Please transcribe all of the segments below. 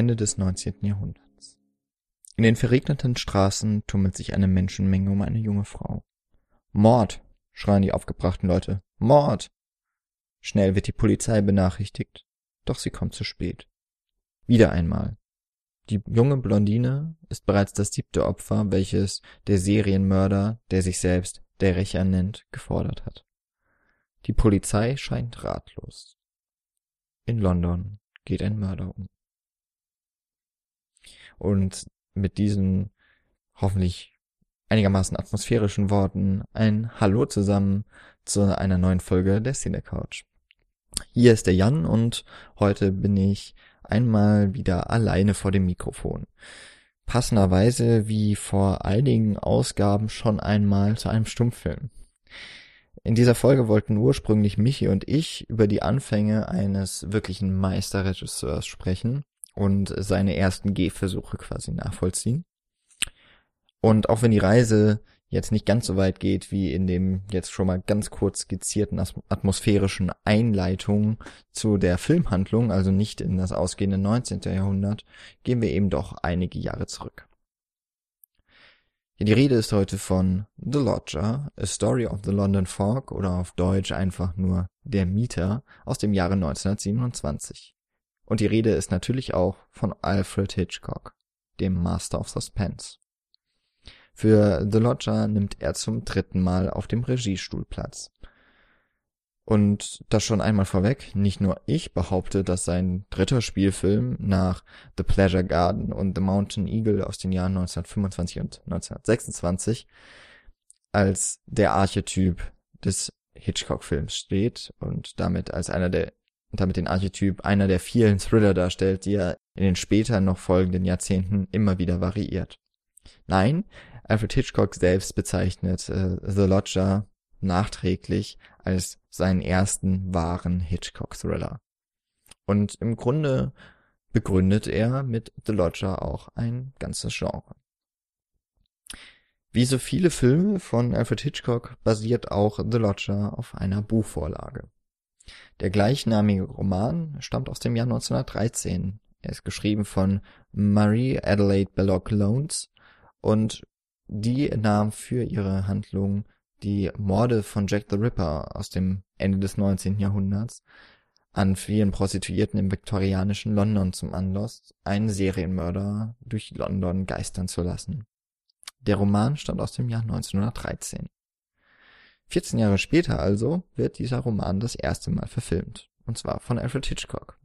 Ende des 19. Jahrhunderts. In den verregneten Straßen tummelt sich eine Menschenmenge um eine junge Frau. Mord! schreien die aufgebrachten Leute. Mord! Schnell wird die Polizei benachrichtigt, doch sie kommt zu spät. Wieder einmal. Die junge Blondine ist bereits das siebte Opfer, welches der Serienmörder, der sich selbst der Rächer nennt, gefordert hat. Die Polizei scheint ratlos. In London geht ein Mörder um. Und mit diesen hoffentlich einigermaßen atmosphärischen Worten ein Hallo zusammen zu einer neuen Folge der Cine Couch. Hier ist der Jan und heute bin ich einmal wieder alleine vor dem Mikrofon. Passenderweise wie vor einigen Ausgaben schon einmal zu einem Stummfilm. In dieser Folge wollten ursprünglich Michi und ich über die Anfänge eines wirklichen Meisterregisseurs sprechen und seine ersten Gehversuche quasi nachvollziehen. Und auch wenn die Reise jetzt nicht ganz so weit geht wie in dem jetzt schon mal ganz kurz skizzierten atmosphärischen Einleitung zu der Filmhandlung, also nicht in das ausgehende 19. Jahrhundert, gehen wir eben doch einige Jahre zurück. Die Rede ist heute von The Lodger, A Story of the London Fog oder auf Deutsch einfach nur Der Mieter aus dem Jahre 1927. Und die Rede ist natürlich auch von Alfred Hitchcock, dem Master of Suspense. Für The Lodger nimmt er zum dritten Mal auf dem Regiestuhl Platz. Und das schon einmal vorweg, nicht nur ich behaupte, dass sein dritter Spielfilm nach The Pleasure Garden und The Mountain Eagle aus den Jahren 1925 und 1926 als der Archetyp des Hitchcock-Films steht und damit als einer der damit den Archetyp einer der vielen Thriller darstellt, die er in den später noch folgenden Jahrzehnten immer wieder variiert. Nein, Alfred Hitchcock selbst bezeichnet äh, The Lodger nachträglich als seinen ersten wahren Hitchcock-Thriller. Und im Grunde begründet er mit The Lodger auch ein ganzes Genre. Wie so viele Filme von Alfred Hitchcock basiert auch The Lodger auf einer Buchvorlage. Der gleichnamige Roman stammt aus dem Jahr 1913. Er ist geschrieben von Marie Adelaide Belloc Lowndes und die nahm für ihre Handlung die Morde von Jack the Ripper aus dem Ende des 19. Jahrhunderts an vielen Prostituierten im viktorianischen London zum Anlass, einen Serienmörder durch London geistern zu lassen. Der Roman stammt aus dem Jahr 1913. 14 Jahre später also wird dieser Roman das erste Mal verfilmt, und zwar von Alfred Hitchcock.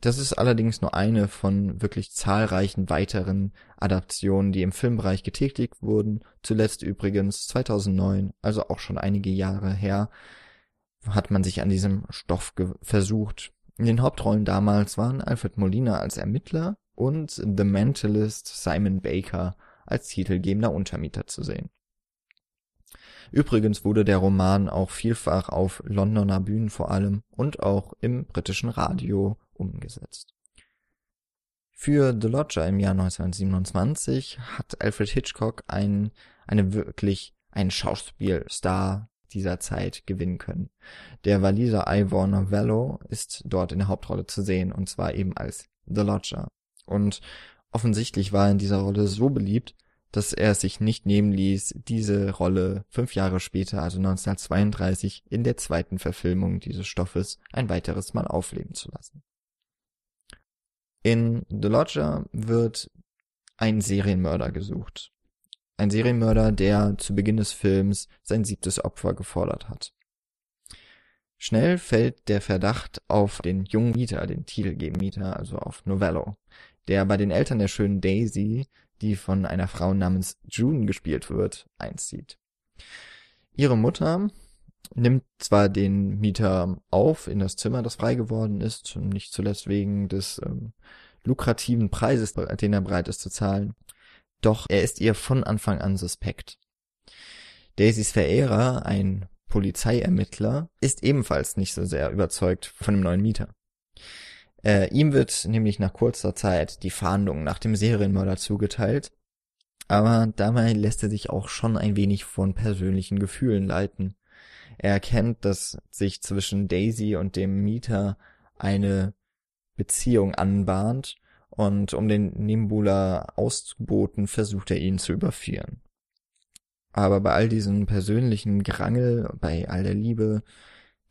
Das ist allerdings nur eine von wirklich zahlreichen weiteren Adaptionen, die im Filmbereich getätigt wurden. Zuletzt übrigens 2009, also auch schon einige Jahre her, hat man sich an diesem Stoff versucht. In den Hauptrollen damals waren Alfred Molina als Ermittler und The Mentalist Simon Baker als titelgebender Untermieter zu sehen. Übrigens wurde der Roman auch vielfach auf Londoner Bühnen vor allem und auch im britischen Radio umgesetzt. Für The Lodger im Jahr 1927 hat Alfred Hitchcock ein, eine wirklich einen Schauspielstar dieser Zeit gewinnen können. Der Waliser Ivor Novello ist dort in der Hauptrolle zu sehen und zwar eben als The Lodger. Und offensichtlich war er in dieser Rolle so beliebt, dass er sich nicht nehmen ließ, diese Rolle fünf Jahre später, also 1932, in der zweiten Verfilmung dieses Stoffes ein weiteres Mal aufleben zu lassen. In The Lodger wird ein Serienmörder gesucht. Ein Serienmörder, der zu Beginn des Films sein siebtes Opfer gefordert hat. Schnell fällt der Verdacht auf den jungen Mieter, den titelgebenden Mieter, also auf Novello, der bei den Eltern der schönen Daisy, die von einer Frau namens June gespielt wird, einzieht. Ihre Mutter nimmt zwar den Mieter auf in das Zimmer, das frei geworden ist, nicht zuletzt wegen des ähm, lukrativen Preises, den er bereit ist zu zahlen, doch er ist ihr von Anfang an suspekt. Daisys Verehrer, ein Polizeiermittler, ist ebenfalls nicht so sehr überzeugt von dem neuen Mieter. Äh, ihm wird nämlich nach kurzer Zeit die Fahndung nach dem Serienmörder zugeteilt, aber dabei lässt er sich auch schon ein wenig von persönlichen Gefühlen leiten. Er erkennt, dass sich zwischen Daisy und dem Mieter eine Beziehung anbahnt und um den Nimbula auszuboten, versucht er ihn zu überführen. Aber bei all diesem persönlichen Gerangel, bei all der Liebe,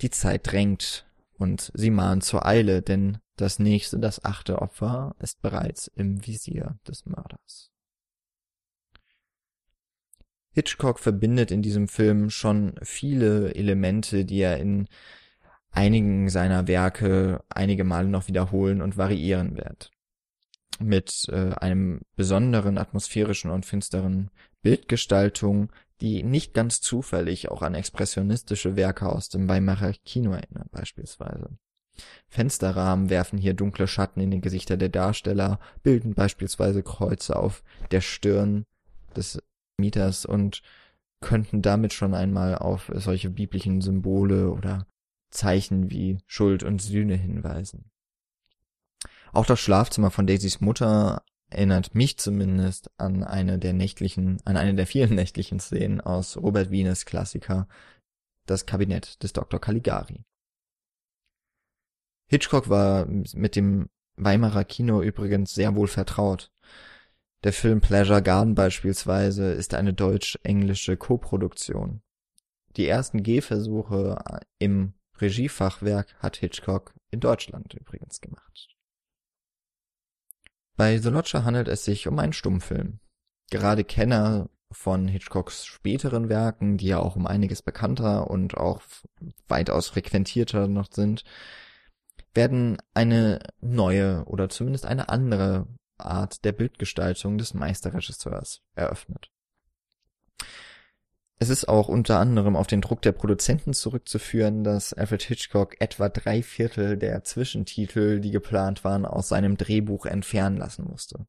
die Zeit drängt und sie mahnt zur Eile, denn das nächste, das achte Opfer ist bereits im Visier des Mörders. Hitchcock verbindet in diesem Film schon viele Elemente, die er in einigen seiner Werke einige Male noch wiederholen und variieren wird. Mit äh, einem besonderen atmosphärischen und finsteren Bildgestaltung, die nicht ganz zufällig auch an expressionistische Werke aus dem Weimarer Kino erinnert beispielsweise. Fensterrahmen werfen hier dunkle Schatten in die Gesichter der Darsteller, bilden beispielsweise Kreuze auf der Stirn des Mieters und könnten damit schon einmal auf solche biblischen Symbole oder Zeichen wie Schuld und Sühne hinweisen. Auch das Schlafzimmer von Daisys Mutter erinnert mich zumindest an eine der nächtlichen, an eine der vielen nächtlichen Szenen aus Robert Wienes Klassiker Das Kabinett des Dr. Caligari. Hitchcock war mit dem Weimarer Kino übrigens sehr wohl vertraut. Der Film Pleasure Garden beispielsweise ist eine deutsch-englische Koproduktion. Die ersten Gehversuche im Regiefachwerk hat Hitchcock in Deutschland übrigens gemacht. Bei The Lodger handelt es sich um einen Stummfilm. Gerade Kenner von Hitchcocks späteren Werken, die ja auch um einiges bekannter und auch weitaus frequentierter noch sind, werden eine neue oder zumindest eine andere Art der Bildgestaltung des Meisterregisseurs eröffnet. Es ist auch unter anderem auf den Druck der Produzenten zurückzuführen, dass Alfred Hitchcock etwa drei Viertel der Zwischentitel, die geplant waren, aus seinem Drehbuch entfernen lassen musste.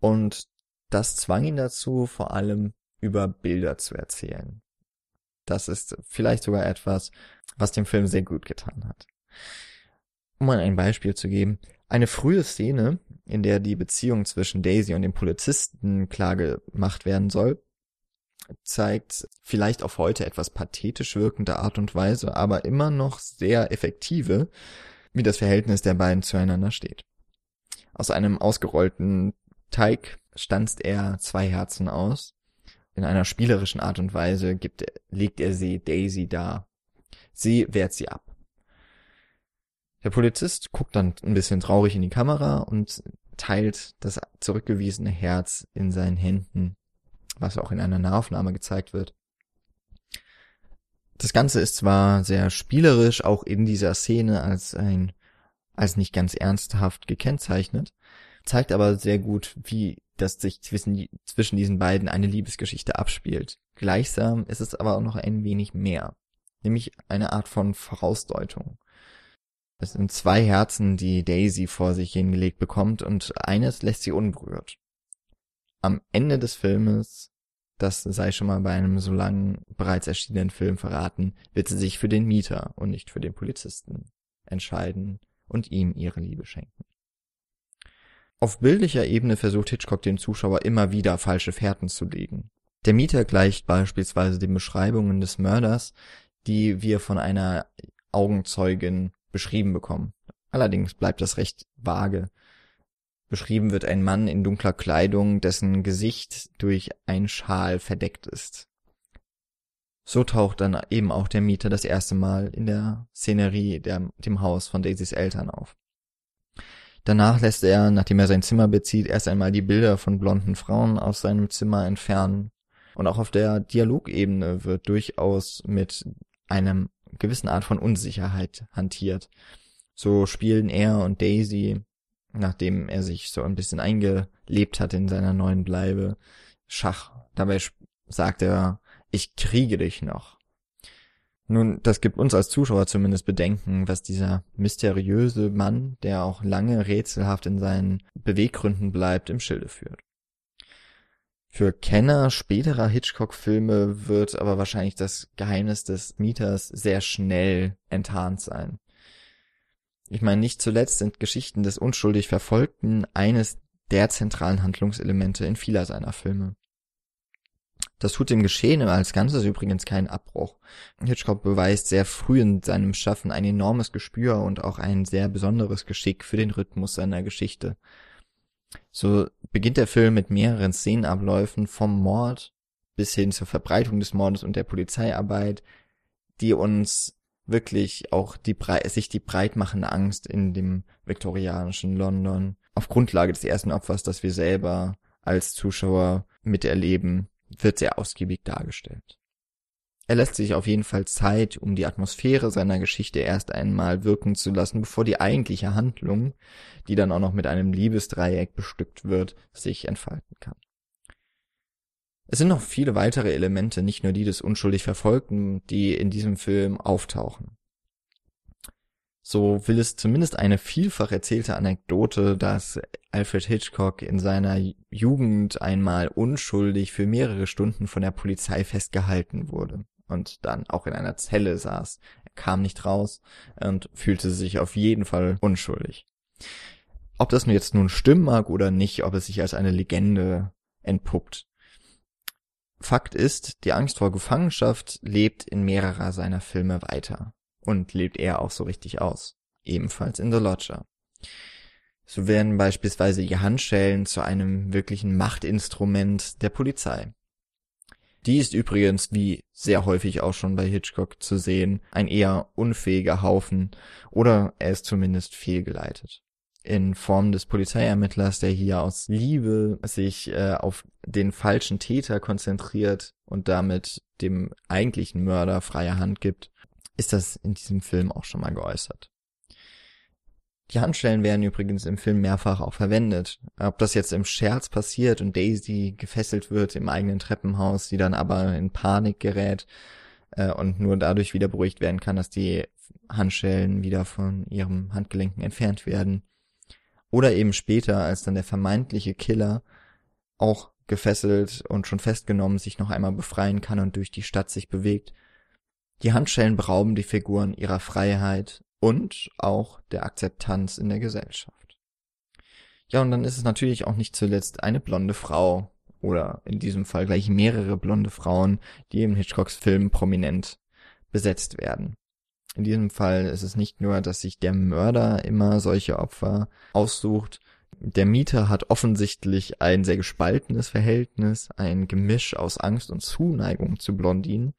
Und das zwang ihn dazu, vor allem über Bilder zu erzählen. Das ist vielleicht sogar etwas, was dem Film sehr gut getan hat. Um mal ein Beispiel zu geben, eine frühe Szene, in der die Beziehung zwischen Daisy und dem Polizisten klar gemacht werden soll, zeigt vielleicht auf heute etwas pathetisch wirkende Art und Weise, aber immer noch sehr effektive, wie das Verhältnis der beiden zueinander steht. Aus einem ausgerollten Teig stanzt er zwei Herzen aus. In einer spielerischen Art und Weise gibt, legt er sie Daisy dar. Sie wehrt sie ab. Der Polizist guckt dann ein bisschen traurig in die Kamera und teilt das zurückgewiesene Herz in seinen Händen was auch in einer Nahaufnahme gezeigt wird. Das Ganze ist zwar sehr spielerisch, auch in dieser Szene als ein, als nicht ganz ernsthaft gekennzeichnet, zeigt aber sehr gut, wie das sich zwischen, zwischen diesen beiden eine Liebesgeschichte abspielt. Gleichsam ist es aber auch noch ein wenig mehr, nämlich eine Art von Vorausdeutung. Es sind zwei Herzen, die Daisy vor sich hingelegt bekommt und eines lässt sie unberührt am Ende des Filmes, das sei schon mal bei einem so langen bereits erschienenen Film verraten, wird sie sich für den Mieter und nicht für den Polizisten entscheiden und ihm ihre Liebe schenken. Auf bildlicher Ebene versucht Hitchcock dem Zuschauer immer wieder falsche Fährten zu legen. Der Mieter gleicht beispielsweise den Beschreibungen des Mörders, die wir von einer Augenzeugin beschrieben bekommen. Allerdings bleibt das recht vage. Beschrieben wird ein Mann in dunkler Kleidung, dessen Gesicht durch ein Schal verdeckt ist. So taucht dann eben auch der Mieter das erste Mal in der Szenerie der, dem Haus von Daisys Eltern auf. Danach lässt er, nachdem er sein Zimmer bezieht, erst einmal die Bilder von blonden Frauen aus seinem Zimmer entfernen. Und auch auf der Dialogebene wird durchaus mit einem gewissen Art von Unsicherheit hantiert. So spielen er und Daisy nachdem er sich so ein bisschen eingelebt hat in seiner neuen Bleibe, Schach. Dabei sagt er, ich kriege dich noch. Nun, das gibt uns als Zuschauer zumindest Bedenken, was dieser mysteriöse Mann, der auch lange rätselhaft in seinen Beweggründen bleibt, im Schilde führt. Für Kenner späterer Hitchcock-Filme wird aber wahrscheinlich das Geheimnis des Mieters sehr schnell enttarnt sein. Ich meine, nicht zuletzt sind Geschichten des unschuldig Verfolgten eines der zentralen Handlungselemente in vieler seiner Filme. Das tut dem Geschehen als Ganzes übrigens keinen Abbruch. Hitchcock beweist sehr früh in seinem Schaffen ein enormes Gespür und auch ein sehr besonderes Geschick für den Rhythmus seiner Geschichte. So beginnt der Film mit mehreren Szenenabläufen vom Mord bis hin zur Verbreitung des Mordes und der Polizeiarbeit, die uns wirklich auch die sich die breitmachende Angst in dem viktorianischen London auf Grundlage des ersten Opfers, das wir selber als Zuschauer miterleben, wird sehr ausgiebig dargestellt. Er lässt sich auf jeden Fall Zeit, um die Atmosphäre seiner Geschichte erst einmal wirken zu lassen, bevor die eigentliche Handlung, die dann auch noch mit einem Liebesdreieck bestückt wird, sich entfalten kann. Es sind noch viele weitere Elemente, nicht nur die des unschuldig Verfolgten, die in diesem Film auftauchen. So will es zumindest eine vielfach erzählte Anekdote, dass Alfred Hitchcock in seiner Jugend einmal unschuldig für mehrere Stunden von der Polizei festgehalten wurde und dann auch in einer Zelle saß. Er kam nicht raus und fühlte sich auf jeden Fall unschuldig. Ob das nun jetzt nun stimmen mag oder nicht, ob es sich als eine Legende entpuppt, Fakt ist, die Angst vor Gefangenschaft lebt in mehrerer seiner Filme weiter und lebt er auch so richtig aus, ebenfalls in The Lodger. So werden beispielsweise die Handschellen zu einem wirklichen Machtinstrument der Polizei. Die ist übrigens, wie sehr häufig auch schon bei Hitchcock zu sehen, ein eher unfähiger Haufen oder er ist zumindest fehlgeleitet in Form des Polizeiermittlers, der hier aus Liebe sich äh, auf den falschen Täter konzentriert und damit dem eigentlichen Mörder freie Hand gibt, ist das in diesem Film auch schon mal geäußert. Die Handschellen werden übrigens im Film mehrfach auch verwendet. Ob das jetzt im Scherz passiert und Daisy gefesselt wird im eigenen Treppenhaus, die dann aber in Panik gerät äh, und nur dadurch wieder beruhigt werden kann, dass die Handschellen wieder von ihrem Handgelenken entfernt werden. Oder eben später, als dann der vermeintliche Killer auch gefesselt und schon festgenommen sich noch einmal befreien kann und durch die Stadt sich bewegt. Die Handschellen berauben die Figuren ihrer Freiheit und auch der Akzeptanz in der Gesellschaft. Ja, und dann ist es natürlich auch nicht zuletzt eine blonde Frau oder in diesem Fall gleich mehrere blonde Frauen, die im Hitchcocks Film prominent besetzt werden. In diesem Fall ist es nicht nur, dass sich der Mörder immer solche Opfer aussucht. Der Mieter hat offensichtlich ein sehr gespaltenes Verhältnis, ein Gemisch aus Angst und Zuneigung zu Blondinen.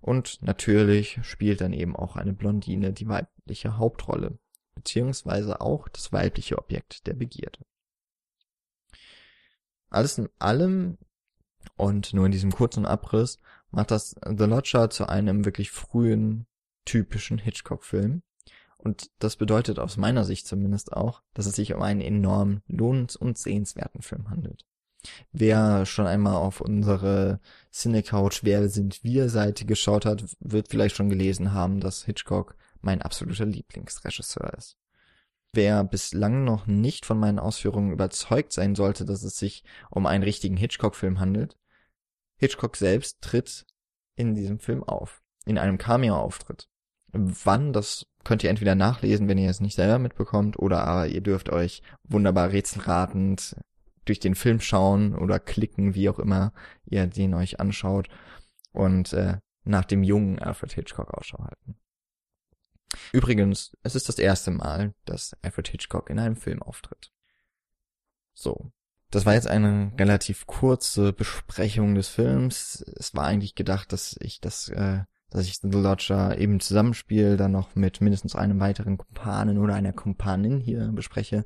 Und natürlich spielt dann eben auch eine Blondine die weibliche Hauptrolle, beziehungsweise auch das weibliche Objekt der Begierde. Alles in allem und nur in diesem kurzen Abriss macht das The Lodger zu einem wirklich frühen typischen Hitchcock-Film. Und das bedeutet aus meiner Sicht zumindest auch, dass es sich um einen enorm lohnens- und sehenswerten Film handelt. Wer schon einmal auf unsere Cinecouch Wer sind wir Seite geschaut hat, wird vielleicht schon gelesen haben, dass Hitchcock mein absoluter Lieblingsregisseur ist. Wer bislang noch nicht von meinen Ausführungen überzeugt sein sollte, dass es sich um einen richtigen Hitchcock-Film handelt, Hitchcock selbst tritt in diesem Film auf, in einem Cameo-Auftritt. Wann, das könnt ihr entweder nachlesen, wenn ihr es nicht selber mitbekommt, oder aber ihr dürft euch wunderbar rätselratend durch den Film schauen oder klicken, wie auch immer ihr den euch anschaut und äh, nach dem jungen Alfred Hitchcock Ausschau halten. Übrigens, es ist das erste Mal, dass Alfred Hitchcock in einem Film auftritt. So. Das war jetzt eine relativ kurze Besprechung des Films. Es war eigentlich gedacht, dass ich das äh, dass ich The Lodger eben Zusammenspiel dann noch mit mindestens einem weiteren Kumpanen oder einer Kumpanin hier bespreche.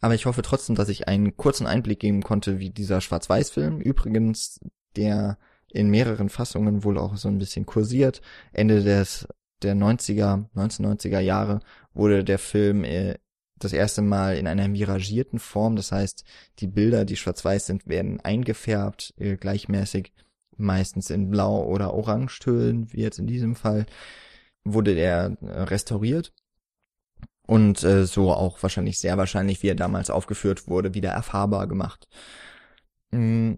Aber ich hoffe trotzdem, dass ich einen kurzen Einblick geben konnte, wie dieser Schwarz-Weiß-Film, übrigens, der in mehreren Fassungen wohl auch so ein bisschen kursiert. Ende des der 90er, 1990er Jahre wurde der Film äh, das erste Mal in einer miragierten Form, das heißt, die Bilder, die schwarz-weiß sind, werden eingefärbt, äh, gleichmäßig meistens in Blau- oder Orangetönen, wie jetzt in diesem Fall, wurde er äh, restauriert und äh, so auch wahrscheinlich sehr wahrscheinlich, wie er damals aufgeführt wurde, wieder erfahrbar gemacht. Mm,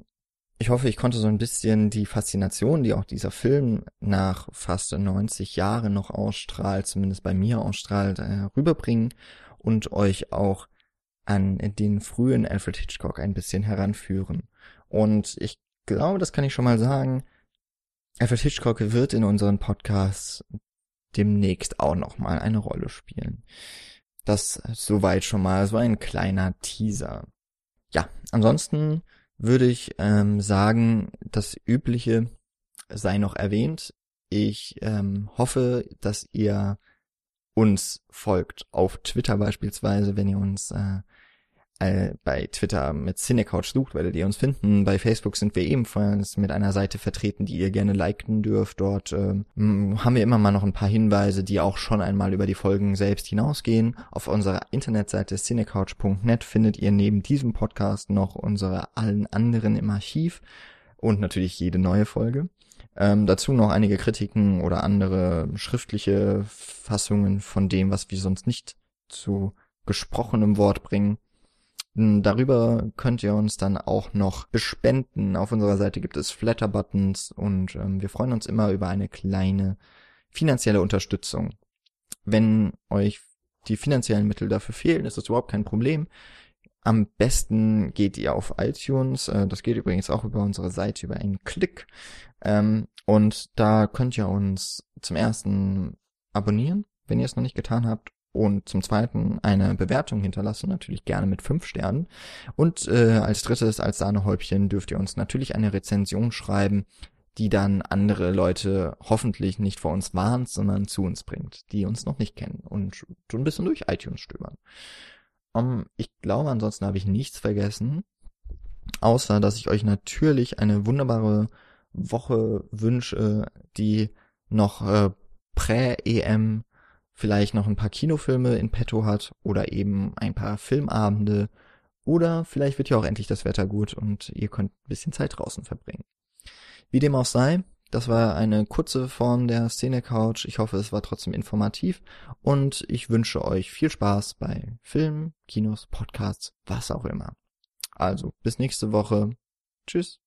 ich hoffe, ich konnte so ein bisschen die Faszination, die auch dieser Film nach fast 90 Jahren noch ausstrahlt, zumindest bei mir ausstrahlt, äh, rüberbringen und euch auch an den frühen Alfred Hitchcock ein bisschen heranführen. Und ich glaube, das kann ich schon mal sagen. Alfred Hitchcock wird in unseren Podcasts demnächst auch noch mal eine Rolle spielen. Das soweit schon mal so ein kleiner Teaser. Ja, ansonsten würde ich ähm, sagen, das Übliche sei noch erwähnt. Ich ähm, hoffe, dass ihr uns folgt auf Twitter beispielsweise, wenn ihr uns äh, äh, bei Twitter mit Cinecouch sucht, werdet ihr uns finden. Bei Facebook sind wir ebenfalls mit einer Seite vertreten, die ihr gerne liken dürft. Dort ähm, haben wir immer mal noch ein paar Hinweise, die auch schon einmal über die Folgen selbst hinausgehen. Auf unserer Internetseite cinecouch.net findet ihr neben diesem Podcast noch unsere allen anderen im Archiv und natürlich jede neue Folge. Ähm, dazu noch einige Kritiken oder andere schriftliche Fassungen von dem, was wir sonst nicht zu gesprochenem Wort bringen. Hm, darüber könnt ihr uns dann auch noch bespenden. Auf unserer Seite gibt es Flatter-Buttons und ähm, wir freuen uns immer über eine kleine finanzielle Unterstützung. Wenn euch die finanziellen Mittel dafür fehlen, ist das überhaupt kein Problem. Am besten geht ihr auf iTunes. Äh, das geht übrigens auch über unsere Seite über einen Klick. Ähm, und da könnt ihr uns zum ersten abonnieren, wenn ihr es noch nicht getan habt und zum zweiten eine Bewertung hinterlassen, natürlich gerne mit fünf Sternen. Und äh, als drittes, als Sahnehäubchen, dürft ihr uns natürlich eine Rezension schreiben, die dann andere Leute hoffentlich nicht vor uns warnt, sondern zu uns bringt, die uns noch nicht kennen und so ein bisschen durch iTunes stöbern. Um, ich glaube, ansonsten habe ich nichts vergessen, außer dass ich euch natürlich eine wunderbare Woche wünsche, die noch äh, Prä-EM vielleicht noch ein paar Kinofilme in petto hat oder eben ein paar Filmabende oder vielleicht wird ja auch endlich das Wetter gut und ihr könnt ein bisschen Zeit draußen verbringen. Wie dem auch sei, das war eine kurze Form der Szene Couch. Ich hoffe, es war trotzdem informativ und ich wünsche euch viel Spaß bei Filmen, Kinos, Podcasts, was auch immer. Also, bis nächste Woche. Tschüss.